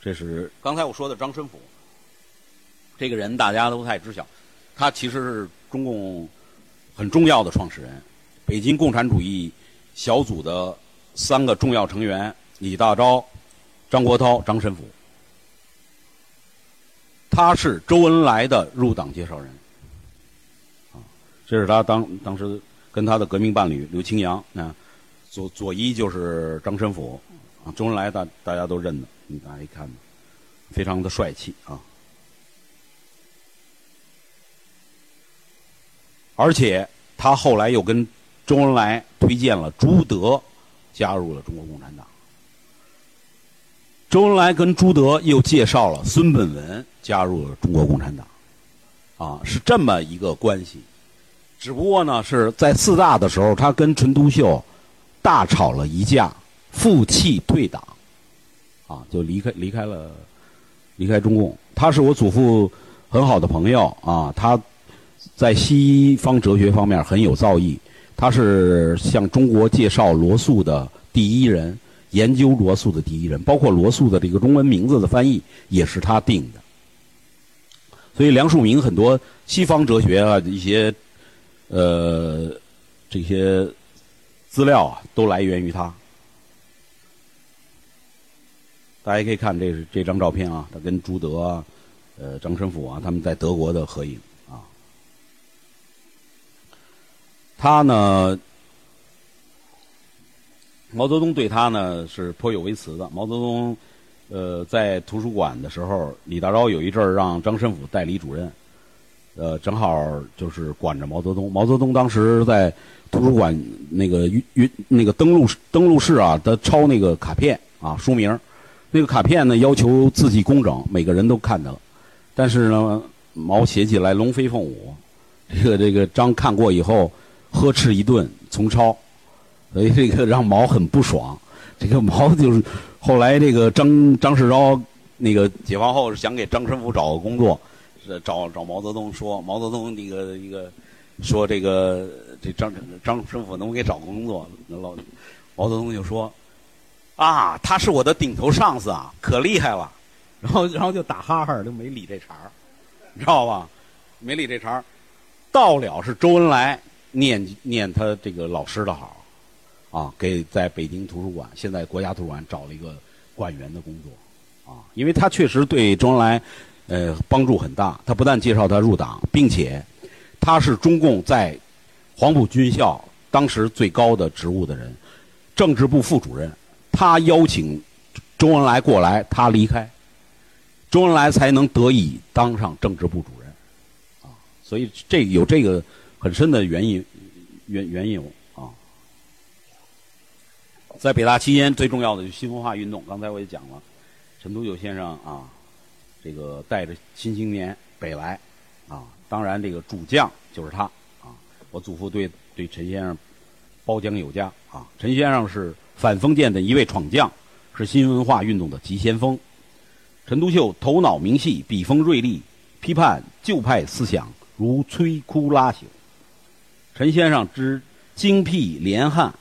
这是刚才我说的张申府，这个人大家都太知晓，他其实是中共很重要的创始人，北京共产主义小组的三个重要成员：李大钊、张国焘、张申府。他是周恩来的入党介绍人，啊，这是他当当时跟他的革命伴侣刘清扬啊，左左一就是张申府，啊，周恩来大大家都认得，你大家一看，非常的帅气啊，而且他后来又跟周恩来推荐了朱德加入了中国共产党。周恩来跟朱德又介绍了孙本文加入了中国共产党，啊，是这么一个关系。只不过呢，是在四大的时候，他跟陈独秀大吵了一架，负气退党，啊，就离开离开了离开中共。他是我祖父很好的朋友啊，他在西方哲学方面很有造诣，他是向中国介绍罗素的第一人。研究罗素的第一人，包括罗素的这个中文名字的翻译也是他定的。所以梁漱溟很多西方哲学啊一些呃这些资料啊都来源于他。大家可以看这是这张照片啊，他跟朱德啊、呃张申府啊他们在德国的合影啊。他呢？毛泽东对他呢是颇有微词的。毛泽东，呃，在图书馆的时候，李大钊有一阵儿让张申府代理主任，呃，正好就是管着毛泽东。毛泽东当时在图书馆那个运运那个登录登录室啊，他抄那个卡片啊，书名那个卡片呢要求字迹工整，每个人都看到了。但是呢，毛写起来龙飞凤舞，这个这个张看过以后呵斥一顿，重抄。所以这个让毛很不爽，这个毛就是后来这个张张世钊那个解放后想给张申府找个工作，找找毛泽东说毛泽东那个一个说这个这张张申府能给找个工作，那老毛泽东就说啊他是我的顶头上司啊可厉害了，然后然后就打哈哈就没理这茬儿，你知道吧？没理这茬儿，到了是周恩来念念他这个老师的好。啊，给在北京图书馆，现在国家图书馆找了一个馆员的工作，啊，因为他确实对周恩来，呃，帮助很大。他不但介绍他入党，并且他是中共在黄埔军校当时最高的职务的人，政治部副主任。他邀请周恩来过来，他离开，周恩来才能得以当上政治部主任，啊，所以这有这个很深的原因，原缘由。在北大期间，最重要的就是新文化运动。刚才我也讲了，陈独秀先生啊，这个带着新青年北来啊，当然这个主将就是他啊。我祖父对对陈先生褒奖有加啊。陈先生是反封建的一位闯将，是新文化运动的急先锋。陈独秀头脑明细，笔锋锐利，批判旧派思想如摧枯拉朽。陈先生之精辟连汉。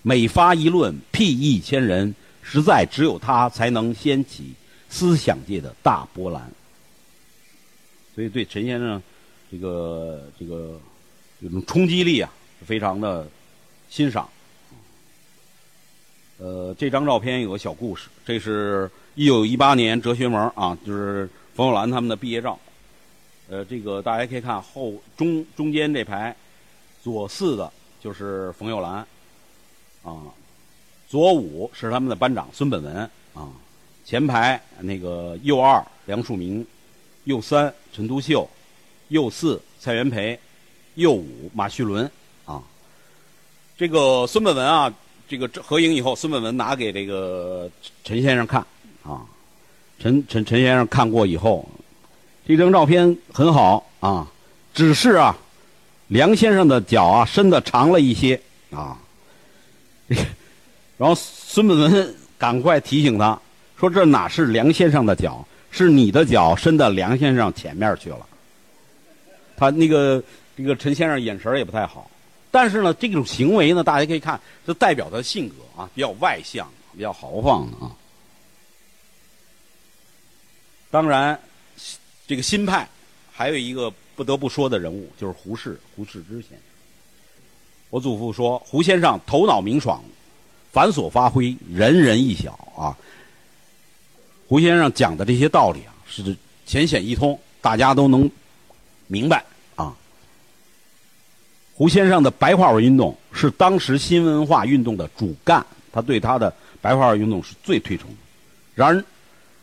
每发一论，辟一千人，实在只有他才能掀起思想界的大波澜。所以，对陈先生这个这个这种冲击力啊，非常的欣赏。呃，这张照片有个小故事，这是一九一八年哲学门啊，就是冯友兰他们的毕业照。呃，这个大家可以看后中中间这排，左四的就是冯友兰。啊，左五是他们的班长孙本文啊，前排那个右二梁漱溟，右三陈独秀，右四蔡元培，右五马叙伦啊。这个孙本文啊，这个合影以后，孙本文拿给这个陈先生看啊，陈陈陈先生看过以后，这张照片很好啊，只是啊，梁先生的脚啊伸的长了一些啊。然后孙本文赶快提醒他说：“这哪是梁先生的脚，是你的脚伸到梁先生前面去了。”他那个这个陈先生眼神也不太好，但是呢，这种行为呢，大家可以看，就代表他的性格啊，比较外向，比较豪放啊。当然，这个新派还有一个不得不说的人物，就是胡适，胡适之先生。我祖父说，胡先生头脑明爽，繁琐发挥，人人一晓啊。胡先生讲的这些道理啊，是浅显易通，大家都能明白。胡先生的白话文运动是当时新文化运动的主干，他对他的白话文运动是最推崇的。然而，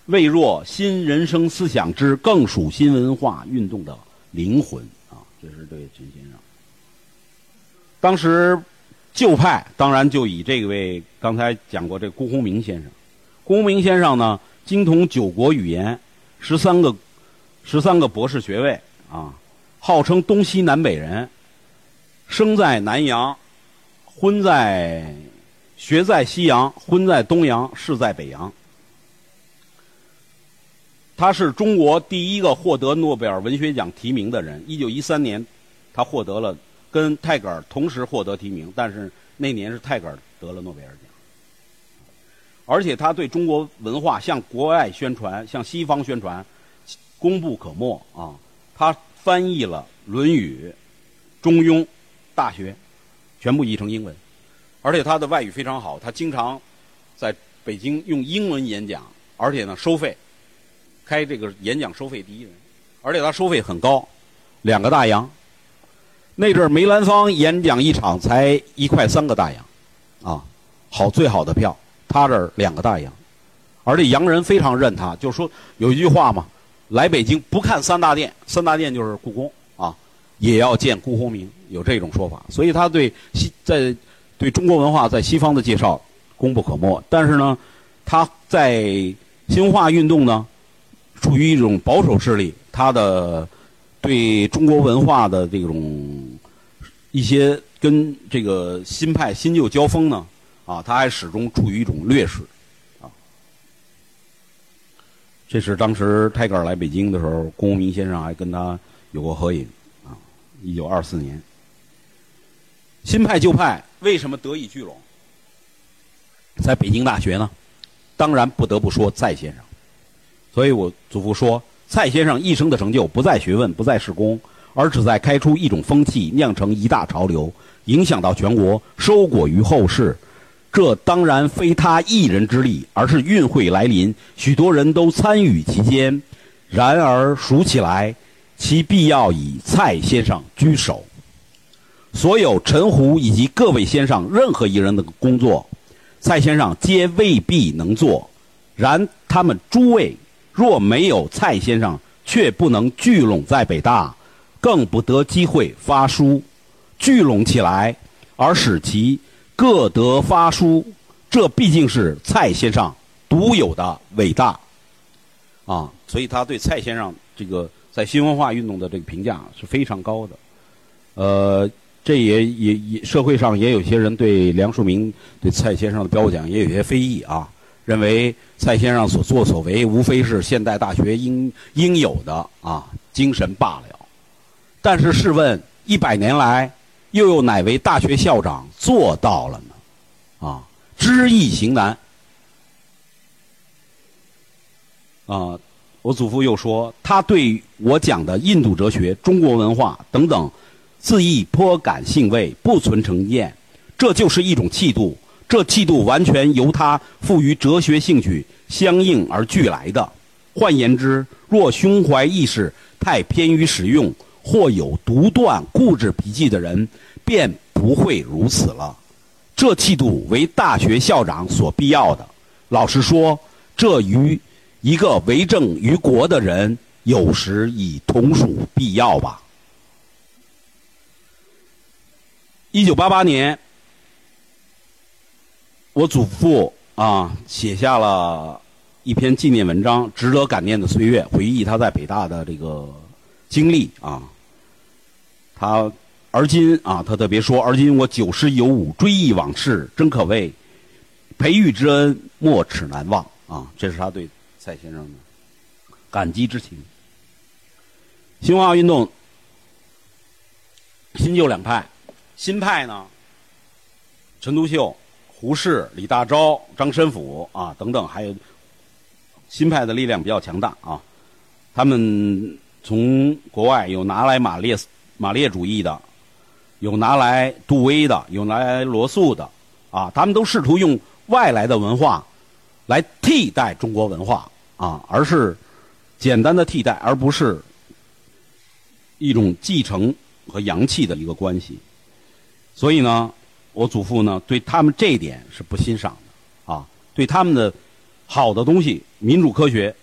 未若新人生思想之，更属新文化运动的灵魂啊。这是对陈先生。当时旧派当然就以这位刚才讲过这辜鸿铭先生，辜鸿铭先生呢精通九国语言，十三个十三个博士学位啊，号称东西南北人，生在南洋，婚在学在西洋，婚在东洋，仕在北洋。他是中国第一个获得诺贝尔文学奖提名的人。一九一三年，他获得了。跟泰戈尔同时获得提名，但是那年是泰戈尔得了诺贝尔奖，而且他对中国文化向国外宣传、向西方宣传功不可没啊！他翻译了《论语》《中庸》《大学》，全部译成英文，而且他的外语非常好，他经常在北京用英文演讲，而且呢收费，开这个演讲收费第一人，而且他收费很高，两个大洋。那阵儿梅兰芳演讲一场才一块三个大洋，啊，好最好的票，他这儿两个大洋，而且洋人非常认他，就说有一句话嘛，来北京不看三大殿，三大殿就是故宫，也要见辜鸿铭，有这种说法，所以他对西在对中国文化在西方的介绍功不可没。但是呢，他在新文化运动呢，处于一种保守势力，他的。对中国文化的这种一些跟这个新派新旧交锋呢，啊，他还始终处于一种劣势，啊，这是当时泰戈尔来北京的时候，龚明先生还跟他有过合影，一九二四年，新派旧派为什么得以聚拢？在北京大学呢，当然不得不说蔡先生，所以我祖父说。蔡先生一生的成就不在学问，不在事功，而只在开出一种风气，酿成一大潮流，影响到全国，收果于后世。这当然非他一人之力，而是运会来临，许多人都参与其间。然而数起来，其必要以蔡先生居首。所有陈胡以及各位先生任何一人的工作，蔡先生皆未必能做。然他们诸位。若没有蔡先生，却不能聚拢在北大，更不得机会发书，聚拢起来，而使其各得发书，这毕竟是蔡先生独有的伟大，啊，所以他对蔡先生这个在新文化运动的这个评价是非常高的，呃，这也也也社会上也有些人对梁漱溟对蔡先生的褒奖也有些非议啊。认为蔡先生所作所为无非是现代大学应应有的啊精神罢了，但是试问一百年来，又有哪位大学校长做到了呢？啊，知易行难。啊，我祖父又说，他对我讲的印度哲学、中国文化等等，自意颇感兴味，不存成见，这就是一种气度。这气度完全由他赋予哲学兴趣相应而俱来的。换言之，若胸怀意识太偏于实用，或有独断固执脾气的人，便不会如此了。这气度为大学校长所必要的。老实说，这与一个为政于国的人，有时已同属必要吧。一九八八年。我祖父啊，写下了一篇纪念文章，《值得感念的岁月》，回忆他在北大的这个经历啊。他而今啊，他特别说：“而今我九十有五，追忆往事，真可谓培育之恩，莫齿难忘啊。”这是他对蔡先生的感激之情。新文化运动，新旧两派，新派呢，陈独秀。胡适、李大钊、张申府啊等等，还有新派的力量比较强大啊。他们从国外有拿来马列马列主义的，有拿来杜威的，有拿来罗素的，啊，他们都试图用外来的文化来替代中国文化啊，而是简单的替代，而不是一种继承和洋气的一个关系。所以呢，我祖父呢对他们这一点是不欣赏的啊，对他们的好的东西，民主科学。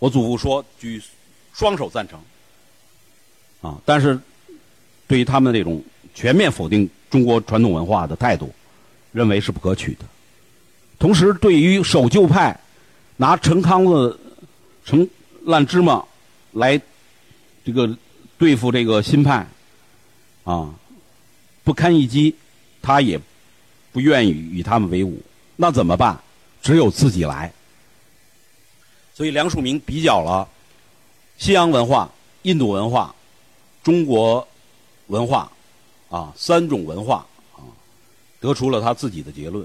我祖父说：“举双手赞成。”啊，但是对于他们这种全面否定中国传统文化的态度，认为是不可取的。同时，对于守旧派拿陈康子、陈烂芝麻来这个对付这个新派，啊，不堪一击，他也不愿意与他们为伍。那怎么办？只有自己来。所以梁漱溟比较了西洋文化、印度文化、中国文化啊三种文化啊，得出了他自己的结论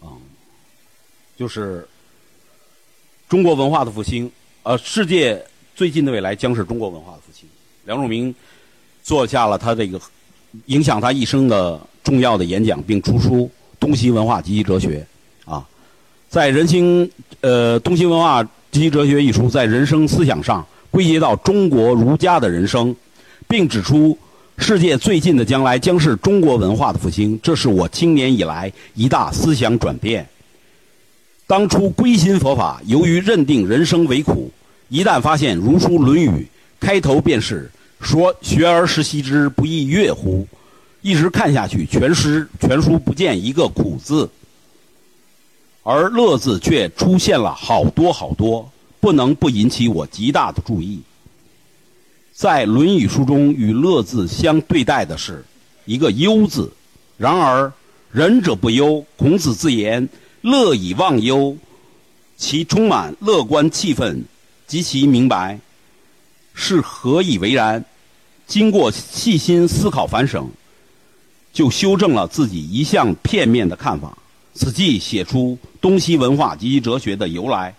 啊，就是中国文化的复兴，呃，世界最近的未来将是中国文化的复兴。梁漱溟做下了他这个影响他一生的重要的演讲，并出书《东西文化及其哲学》啊。在人心，呃，《东西文化及其哲学》一书，在人生思想上归结到中国儒家的人生，并指出世界最近的将来将是中国文化的复兴。这是我青年以来一大思想转变。当初归心佛法，由于认定人生为苦，一旦发现如书《论语》开头便是说“学而时习之，不亦说乎”，一直看下去，全诗全书不见一个苦字。而“乐”字却出现了好多好多，不能不引起我极大的注意。在《论语》书中，与“乐”字相对待的是一个“忧”字。然而，仁者不忧。孔子自言：“乐以忘忧。”其充满乐观气氛，极其明白，是何以为然？经过细心思考反省，就修正了自己一向片面的看法。此际写出东西文化及其哲学的由来，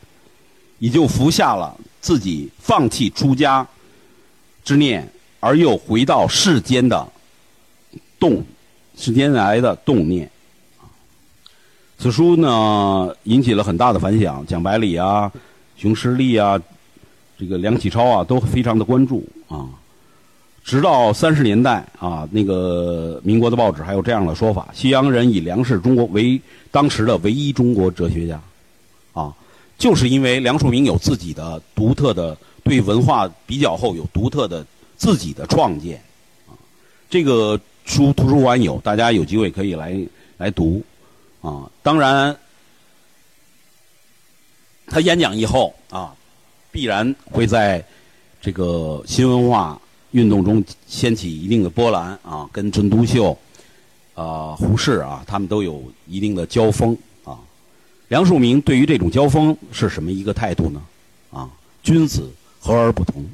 也就服下了自己放弃出家之念，而又回到世间的动世间来的动念。此书呢引起了很大的反响，蒋百里啊、熊十力啊、这个梁启超啊都非常的关注啊。直到三十年代啊，那个民国的报纸还有这样的说法：西洋人以梁氏中国为当时的唯一中国哲学家，啊，就是因为梁漱溟有自己的独特的对文化比较后有独特的自己的创建，啊，这个书图书馆有，大家有机会可以来来读，啊，当然，他演讲以后啊，必然会在这个新文化。运动中掀起一定的波澜啊，跟陈独秀、啊胡适啊，他们都有一定的交锋啊。梁漱溟对于这种交锋是什么一个态度呢？啊，君子和而不同。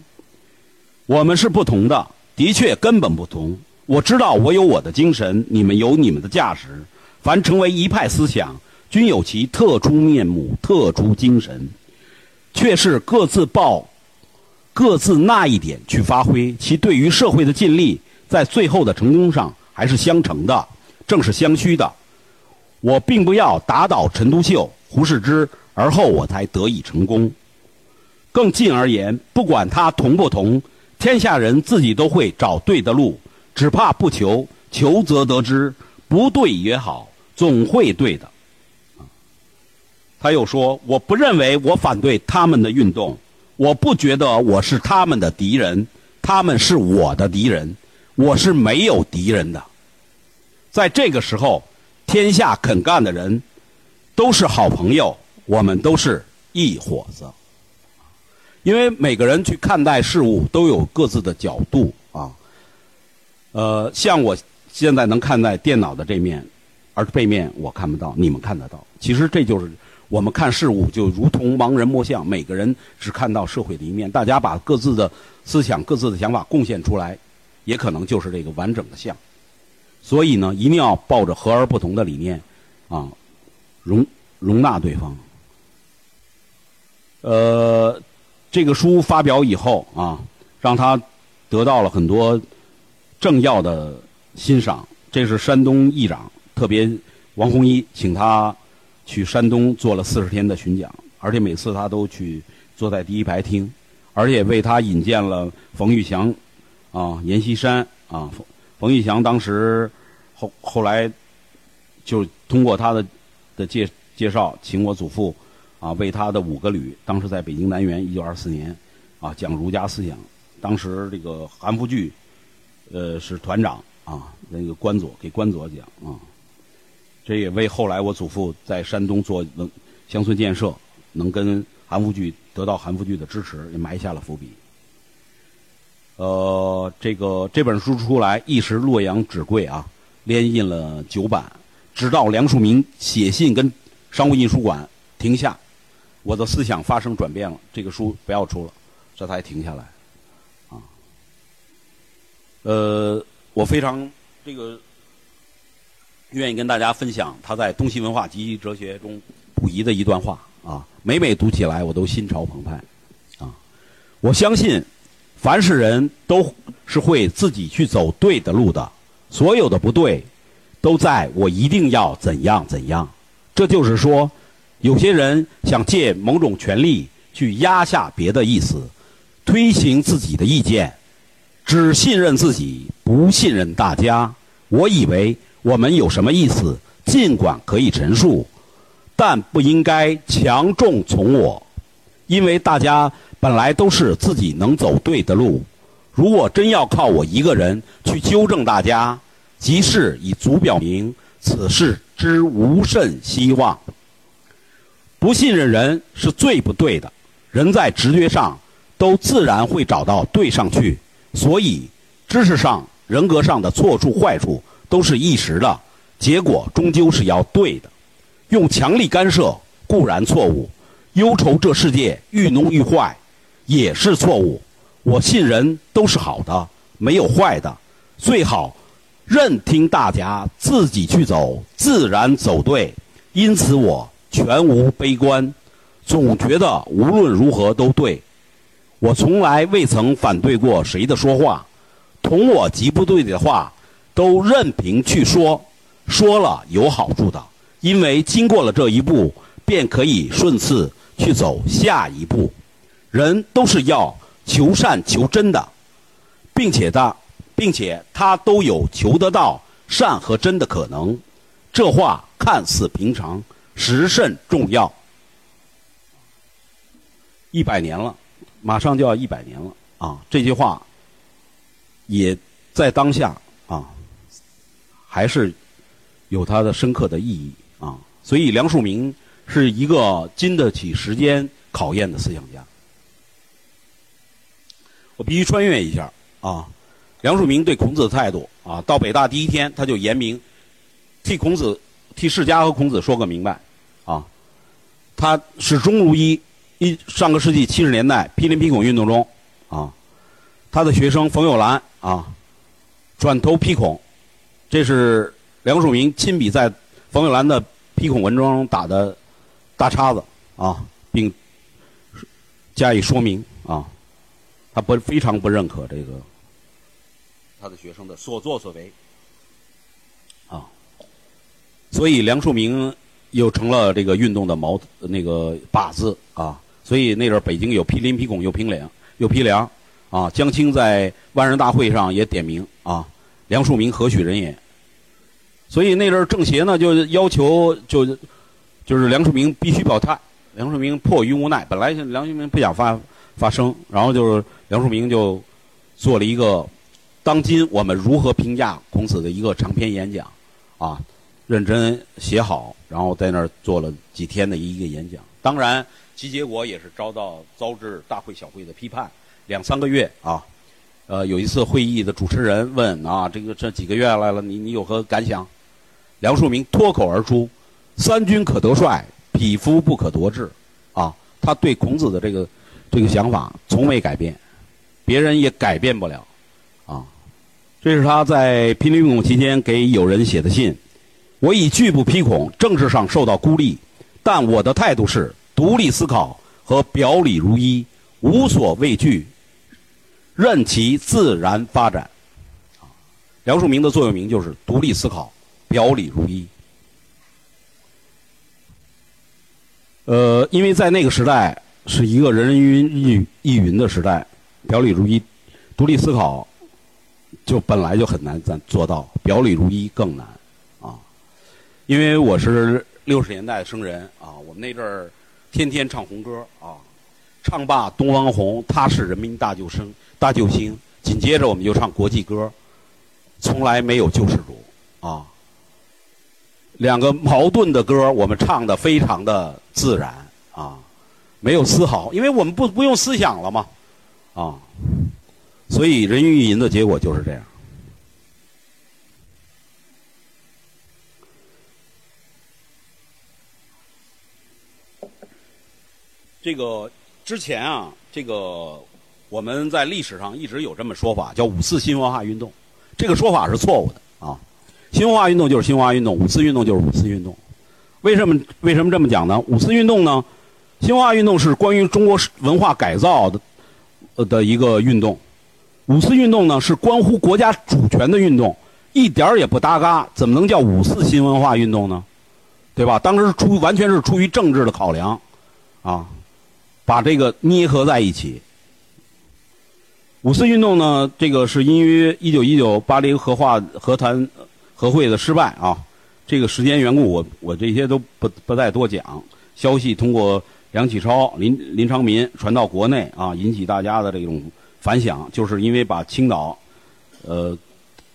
我们是不同的，的确根本不同。我知道我有我的精神，你们有你们的价值。凡成为一派思想，均有其特殊面目、特殊精神，却是各自抱。各自那一点去发挥，其对于社会的尽力，在最后的成功上还是相成的，正是相虚的。我并不要打倒陈独秀、胡适之，而后我才得以成功。更近而言，不管他同不同，天下人自己都会找对的路，只怕不求，求则得之。不对也好，总会对的。啊他又说：“我不认为我反对他们的运动。”我不觉得我是他们的敌人，他们是我的敌人，我是没有敌人的。在这个时候，天下肯干的人都是好朋友，我们都是一伙子。因为每个人去看待事物都有各自的角度啊。呃，像我现在能看待电脑的这面，而背面我看不到，你们看得到。其实这就是。我们看事物就如同盲人摸象，每个人只看到社会的一面。大家把各自的思想、各自的想法贡献出来，也可能就是这个完整的象。所以呢，一定要抱着和而不同的理念，啊，容容纳对方。呃，这个书发表以后啊，让他得到了很多政要的欣赏。这是山东议长特别王洪一请他去山东做了四十天的巡讲，而且每次他都去坐在第一排听，而且为他引荐了冯玉祥啊、阎锡山啊。冯冯玉祥当时后后来就通过他的的介介绍，请我祖父。啊，为他的五个旅，当时在北京南园，一九二四年，啊，讲儒家思想。当时这个韩复榘，呃，是团长啊，那个关佐给关佐讲啊。这也为后来我祖父在山东做乡村建设，能跟韩复榘得到韩复榘的支持，也埋下了伏笔。呃，这个这本书出来一时洛阳纸贵啊，连印了九版，直到梁漱溟写信跟商务印书馆停下。我的思想发生转变了，这个书不要出了，这才停下来，啊，呃，我非常这个愿意跟大家分享他在《东西文化及哲学》中溥仪的一段话啊，每每读起来我都心潮澎湃，啊，我相信凡是人都是会自己去走对的路的，所有的不对都在我一定要怎样怎样，这就是说。有些人想借某种权利去压下别的意思，推行自己的意见，只信任自己，不信任大家。我以为我们有什么意思，尽管可以陈述，但不应该强重从我，因为大家本来都是自己能走对的路。如果真要靠我一个人去纠正大家，即是已足表明此事之无甚希望。不信任人是最不对的，人在直觉上都自然会找到对上去，所以知识上、人格上的错处、坏处都是一时的，结果终究是要对的。用强力干涉固然错误，忧愁这世界愈浓愈坏也是错误。我信人都是好的，没有坏的，最好任听大家自己去走，自然走对。因此我。全无悲观，总觉得无论如何都对。我从来未曾反对过谁的说话，同我极不对的话，都任凭去说。说了有好处的，因为经过了这一步，便可以顺次去走下一步。人都是要求善求真的，并且他，并且他都有求得到善和真的可能。这话看似平常。实甚重要，一百年了，马上就要一百年了啊！这句话也在当下啊，还是有它的深刻的意义啊。所以梁漱溟是一个经得起时间考验的思想家。我必须穿越一下啊，梁漱溟对孔子的态度啊，到北大第一天他就言明，替孔子、替世家和孔子说个明白。啊，他始终如一。一上个世纪七十年代批林批孔运动中，啊，他的学生冯友兰啊，转头批孔，这是梁漱溟亲笔在冯友兰的批孔文章中打的大叉子啊，并加以说明啊，他不非常不认可这个他的学生的所作所为啊，所以梁漱溟。又成了这个运动的矛那个靶子啊，所以那阵儿北京有批林批孔又批梁又批梁啊。江青在万人大会上也点名啊，梁漱溟何许人也？所以那阵儿政协呢就要求就就是梁漱溟必须表态。梁漱溟迫于无奈，本来梁漱溟不想发发声，然后就是梁漱溟就做了一个当今我们如何评价孔子的一个长篇演讲啊。认真写好，然后在那儿做了几天的一个演讲。当然，其结果也是遭到遭致大会小会的批判。两三个月啊，呃，有一次会议的主持人问啊，这个这几个月来了，你你有何感想？梁漱溟脱口而出：“三军可得帅，匹夫不可夺志。”啊，他对孔子的这个这个想法从未改变，别人也改变不了。啊，这是他在批林运动期间给友人写的信。我以拒不批孔，政治上受到孤立，但我的态度是独立思考和表里如一。无所畏惧，任其自然发展。啊梁漱溟的座右铭就是独立思考，表里如一。呃，因为在那个时代是一个人人云亦亦云的时代，表里如一，独立思考就本来就很难咱做到，表里如一更难啊。因为我是六十年代生人啊，我们那阵儿天天唱红歌啊，唱罢东方红，他是人民大救生大救星，紧接着我们就唱国际歌，从来没有救世主啊。两个矛盾的歌，我们唱的非常的自然啊，没有丝毫，因为我们不不用思想了嘛，啊，所以人云亦云的结果就是这样。这个之前啊，这个我们在历史上一直有这么说法，叫五四新文化运动，这个说法是错误的啊。新文化运动就是新文化运动，五四运动就是五四运动。为什么为什么这么讲呢？五四运动呢，新文化运动是关于中国文化改造的呃的一个运动，五四运动呢是关乎国家主权的运动，一点儿也不搭嘎，怎么能叫五四新文化运动呢？对吧？当时出完全是出于政治的考量，啊，把这个捏合在一起。五四运动呢，这个是因于一九一九巴黎和话和谈。和会的失败啊，这个时间缘故，我我这些都不不再多讲。消息通过梁启超、林林昌民传到国内啊，引起大家的这种反响，就是因为把青岛，呃，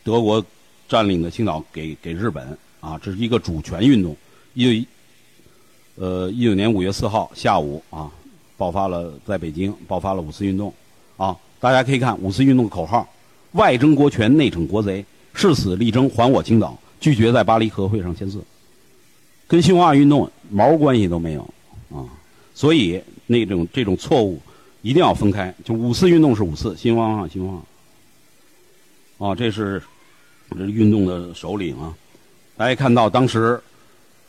德国占领的青岛给给日本啊，这是一个主权运动。一九呃一九年五月四号下午啊，爆发了在北京爆发了五四运动啊，大家可以看五四运动的口号：外争国权，内惩国贼。誓死力争还我青岛，拒绝在巴黎和会上签字，跟新文化运动毛关系都没有啊！所以那种这种错误一定要分开。就五四运动是五四，新文化新文化啊，这是这运动的首领啊！大家看到当时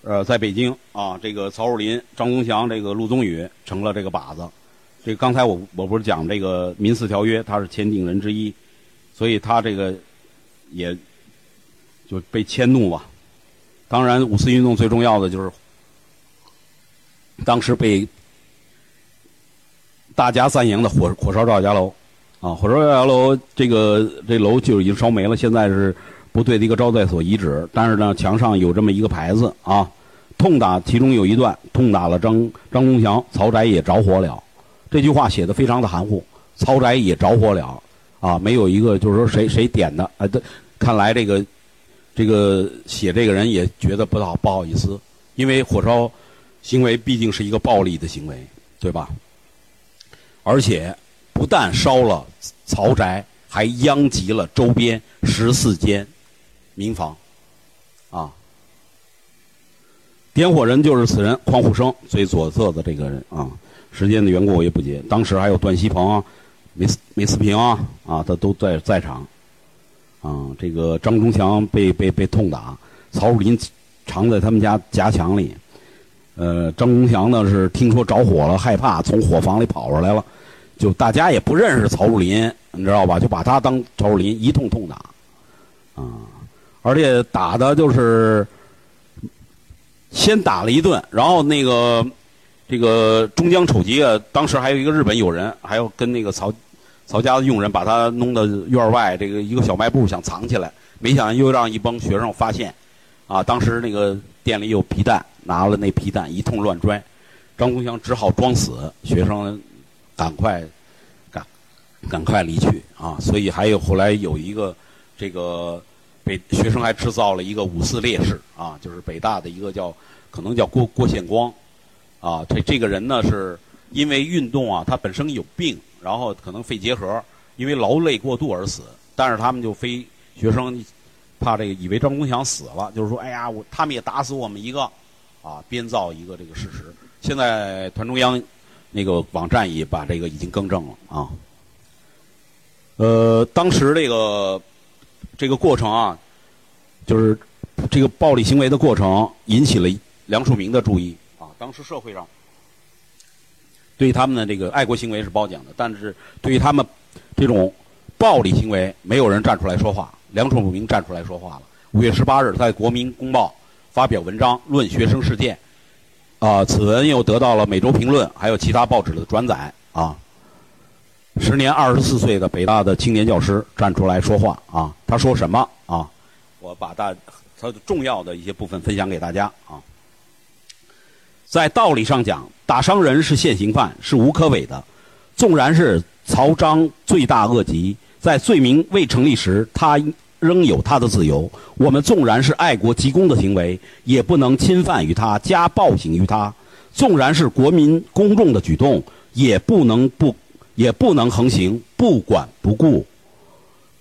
呃在北京啊，这个曹树林、张宗祥、这个陆宗舆成了这个靶子。这刚才我我不是讲这个民事条约，他是签订人之一，所以他这个。也就被迁怒吧。当然，五四运动最重要的就是当时被大家赞扬的火火烧赵家楼啊，火烧赵家楼这个这楼就已经烧没了，现在是部队的一个招待所遗址。但是呢，墙上有这么一个牌子啊，痛打其中有一段痛打了张张宗祥，曹宅也着火了。这句话写的非常的含糊，曹宅也着火了。啊，没有一个就是说谁谁点的啊？这看来这个这个写这个人也觉得不好不好意思，因为火烧行为毕竟是一个暴力的行为，对吧？而且不但烧了曹宅，还殃及了周边十四间民房，啊！点火人就是此人匡虎生最左侧的这个人啊。时间的缘故，我也不接。当时还有段锡鹏。梅思梅思平啊，啊，他都在在场，啊，这个张忠祥被被被痛打，曹树林藏在他们家夹墙里，呃，张忠祥呢是听说着火了，害怕从火房里跑出来了，就大家也不认识曹树林，你知道吧？就把他当曹树林一通痛打，啊，而且打的就是先打了一顿，然后那个这个中江丑集啊，当时还有一个日本友人，还要跟那个曹。曹家的佣人把他弄到院外这个一个小卖部，想藏起来，没想又让一帮学生发现，啊，当时那个店里有皮蛋，拿了那皮蛋一通乱拽，张宗祥只好装死，学生赶快赶赶快离去啊，所以还有后来有一个这个北学生还制造了一个五四烈士啊，就是北大的一个叫可能叫郭郭宪光，啊，这这个人呢是因为运动啊，他本身有病。然后可能肺结核，因为劳累过度而死。但是他们就非学生怕这个，以为张公祥死了，就是说，哎呀，我他们也打死我们一个，啊，编造一个这个事实。现在团中央那个网站也把这个已经更正了啊。呃，当时这个这个过程啊，就是这个暴力行为的过程引起了梁漱溟的注意。当时社会上。对他们的这个爱国行为是褒奖的，但是对于他们这种暴力行为，没有人站出来说话。梁冲不明站出来说话了。五月十八日，在《国民公报》发表文章论学生事件，啊，此文又得到了《每周评论》还有其他报纸的转载。啊，时年二十四岁的北大的青年教师站出来说话。啊，他说什么？啊，我把大他重要的一些部分分享给大家。啊，在道理上讲，打伤人是现行犯，是无可违的。纵然是曹彰罪大恶极，在罪名未成立时，他。仍有他的自由。我们纵然是爱国急公的行为，也不能侵犯于他，加暴行于他；纵然是国民公众的举动，也不能不，也不能横行，不管不顾。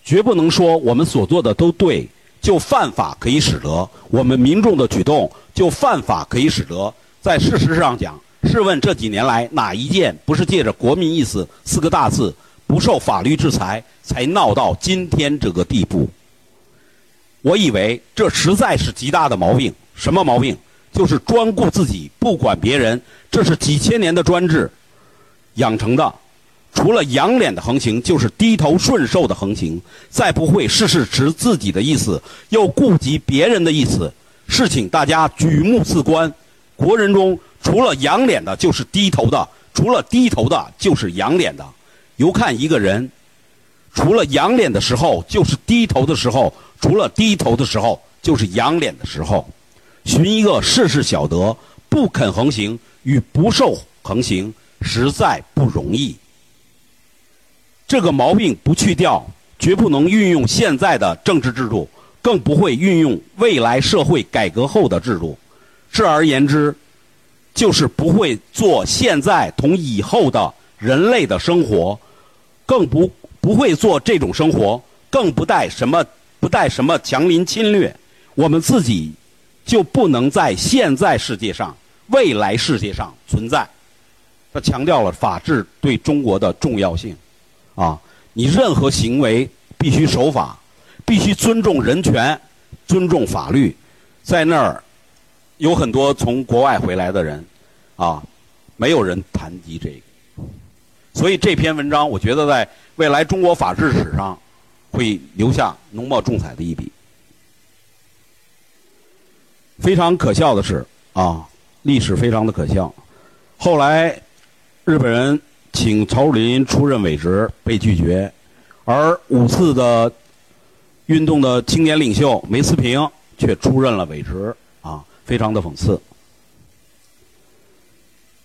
绝不能说我们所做的都对，就犯法可以使得；我们民众的举动就犯法可以使得。在事实上讲，试问这几年来哪一件不是借着“国民意思”四个大字，不受法律制裁，才闹到今天这个地步？我以为这实在是极大的毛病。什么毛病？就是专顾自己，不管别人。这是几千年的专制养成的。除了仰脸的横行，就是低头顺受的横行。再不会事事持自己的意思，又顾及别人的意思。事情大家举目四观，国人中除了仰脸的，就是低头的；除了低头的，就是仰脸的。由看一个人，除了仰脸的时候，就是低头的时候。除了低头的时候，就是仰脸的时候。寻一个事事晓得、不肯横行与不受横行，实在不容易。这个毛病不去掉，绝不能运用现在的政治制度，更不会运用未来社会改革后的制度。这而言之，就是不会做现在同以后的人类的生活，更不不会做这种生活，更不带什么。不带什么强邻侵略，我们自己就不能在现在世界上、未来世界上存在。他强调了法治对中国的重要性。啊，你任何行为必须守法，必须尊重人权、尊重法律。在那儿有很多从国外回来的人，啊，没有人谈及这个。所以这篇文章，我觉得在未来中国法治史上。会留下浓墨重彩的一笔。非常可笑的是啊，历史非常的可笑。后来日本人请曹汝霖出任伪职，被拒绝，而五四的运动的青年领袖梅思平却出任了伪职，非常的讽刺。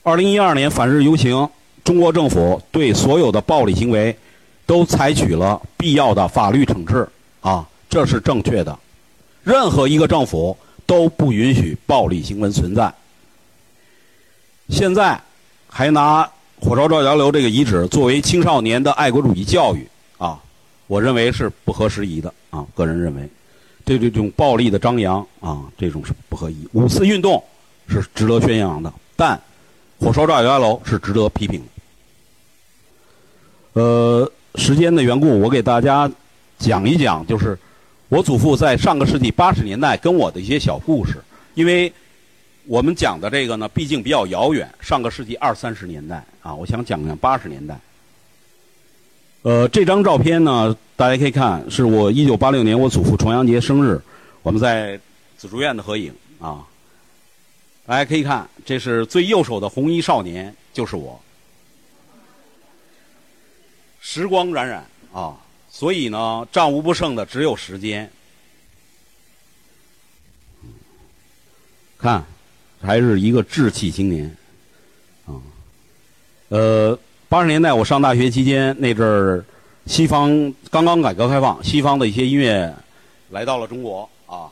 二零一二年反日游行，中国政府对所有的暴力行为。都采取了必要的法律惩治，啊，这是正确的。任何一个政府都不允许暴力行为存在。现在还拿火烧赵家楼这个遗址作为青少年的爱国主义教育，啊，我认为是不合时宜的，啊，个人认为，对这种暴力的张扬，啊，这种是不合宜。五四运动是值得宣扬的，但火烧赵家楼是值得批评。呃。时间的缘故，我给大家讲一讲，就是我祖父在上个世纪八十年代跟我的一些小故事。因为我们讲的这个呢，毕竟比较遥远，上个世纪二三十年代啊，我想讲讲八十年代。呃，这张照片呢，大家可以看，是我一九八六年我祖父重阳节生日，我们在紫竹院的合影啊。大家可以看，这是最右手的红衣少年，就是我。时光荏苒啊，所以呢，战无不胜的只有时间。看，还是一个志气青年啊。呃，八十年代我上大学期间那阵儿，西方刚刚改革开放，西方的一些音乐来到了中国啊。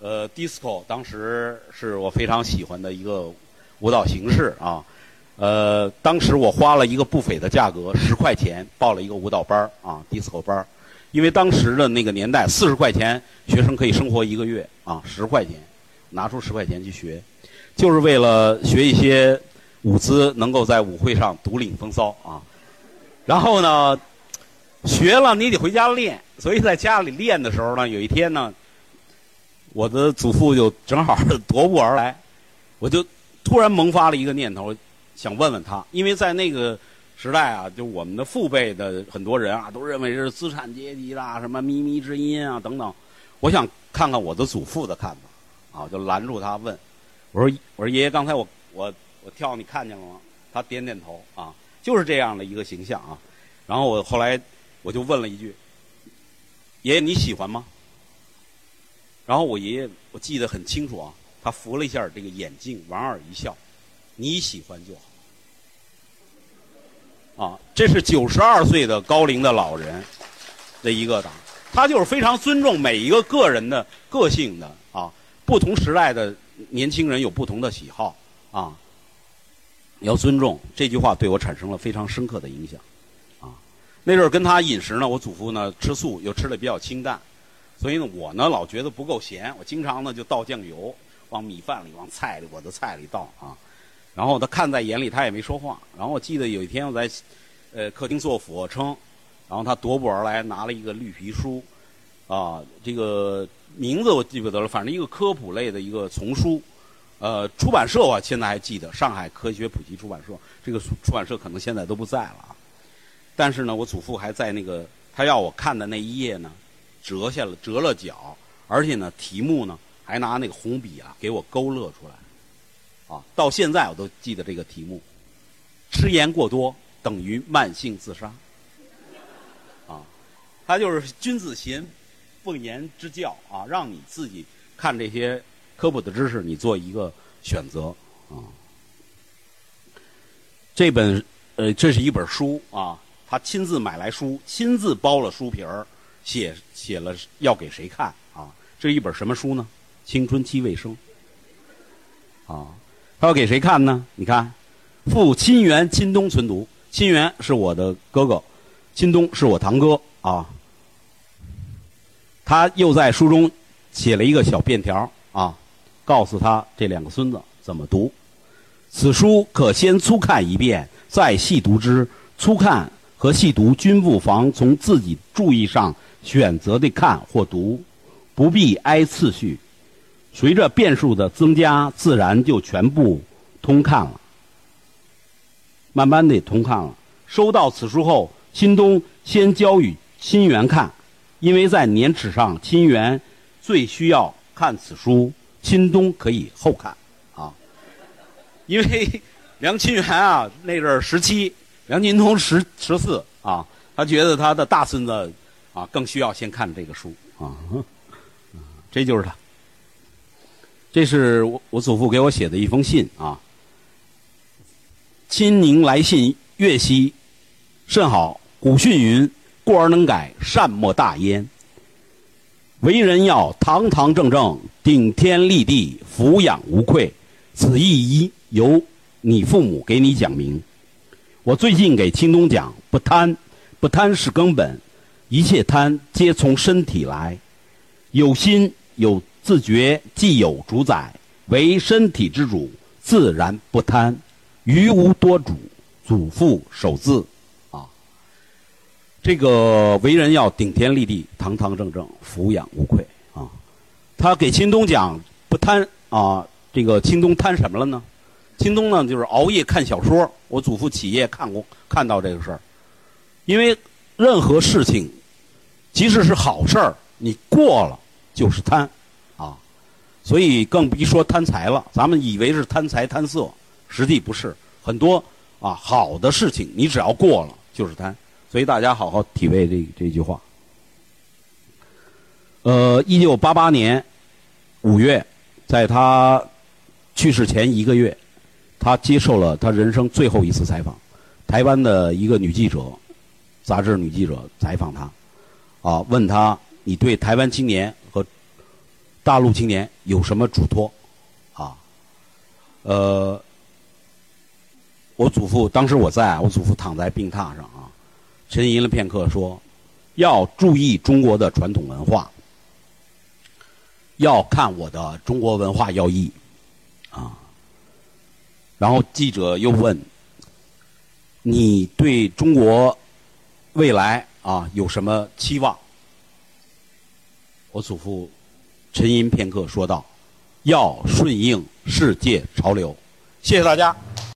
呃，disco 当时是我非常喜欢的一个舞蹈形式啊。呃，当时我花了一个不菲的价格，十块钱报了一个舞蹈班儿啊，disco 班儿。因为当时的那个年代，四十块钱学生可以生活一个月啊，十块钱拿出十块钱去学，就是为了学一些舞姿，能够在舞会上独领风骚啊。然后呢，学了你得回家练，所以在家里练的时候呢，有一天呢，我的祖父就正好踱步而来，我就突然萌发了一个念头。想问问他，因为在那个时代啊，就我们的父辈的很多人啊，都认为是资产阶级啦，什么靡靡之音啊等等。我想看看我的祖父的看法，啊，就拦住他问，我说我说爷爷，刚才我我我跳你看见了吗？他点点头啊，就是这样的一个形象啊。然后我后来我就问了一句，爷爷你喜欢吗？然后我爷爷我记得很清楚啊，他扶了一下这个眼镜，莞尔一笑，你喜欢就好。啊，这是九十二岁的高龄的老人的一个答，他就是非常尊重每一个个人的个性的啊，不同时代的年轻人有不同的喜好啊，要尊重这句话对我产生了非常深刻的影响啊。那阵儿跟他饮食呢，我祖父呢吃素，又吃的比较清淡。所以呢，我呢老觉得不够咸，我经常呢就倒酱油，往米饭里、往菜里、我的菜里倒啊。然后他看在眼里，他也没说话。然后我记得有一天我在呃客厅做俯卧撑，然后他踱步而来，拿了一个绿皮书，啊，这个名字我记不得了，反正一个科普类的一个丛书，呃，出版社我现在还记得，上海科学普及出版社。这个出版社可能现在都不在了啊。但是呢，我祖父还在那个他要我看的那一页呢。折下了，折了角，而且呢，题目呢还拿那个红笔啊给我勾勒出来，啊，到现在我都记得这个题目：吃盐过多等于慢性自杀。啊，他就是君子贤，奉言之教啊，让你自己看这些科普的知识，你做一个选择啊。这本呃，这是一本书啊，他亲自买来书，亲自包了书皮儿。写写了要给谁看啊？这是一本什么书呢？青春期卫生啊，他要给谁看呢？你看，赴亲缘亲东存读，亲缘是我的哥哥，亲东是我堂哥啊。他又在书中写了一个小便条，告诉他这两个孙子怎么读。此书可先粗看一遍，再细读之。粗看和细读均不妨从自己注意上。选择的看或读，不必挨次序，随着遍数的增加，自然就全部通看了。慢慢的通看了。收到此书后，新东先交与亲缘看，因为在年齿上，亲缘最需要看此书，新东可以后看啊。因为梁亲源啊，那阵儿十七，梁金东十十四啊，他觉得他的大孙子。啊，更需要先看这个书啊，这就是他。这是我我祖父给我写的一封信啊。亲您来信阅悉，甚好。古训云：“过而能改，善莫大焉。”为人要堂堂正正，顶天立地，抚养无愧。此意一由你父母给你讲明。我最近给青东讲，不贪，不贪是根本。一切贪皆从身体来，有心有自觉，既有主宰，为身体之主，自然不贪，余无多主。祖父守字，这个为人要顶天立地，堂堂正正，俯仰无愧啊。他给秦东讲不贪啊，这个秦东贪什么了呢？秦东呢就是熬夜看小说。我祖父起夜看过，看到这个事儿，因为任何事情。即使是好事儿，你过了就是贪，啊，所以更别说贪财了。咱们以为是贪财贪色，实际不是。很多啊好的事情，你只要过了就是贪。所以大家好好体味这这句话。呃，一九八八年五月，在他去世前一个月，他接受了他人生最后一次采访。台湾的一个女记者，杂志女记者采访他。啊，问他你对台湾青年和大陆青年有什么嘱托？啊，呃，我祖父当时我在，我祖父躺在病榻上，沉吟了片刻，说要注意中国的传统文化，要看我的《中国文化要义》啊。然后记者又问你对中国未来？啊，有什么期望？我祖父沉吟片刻，说道：“要顺应世界潮流。”谢谢大家。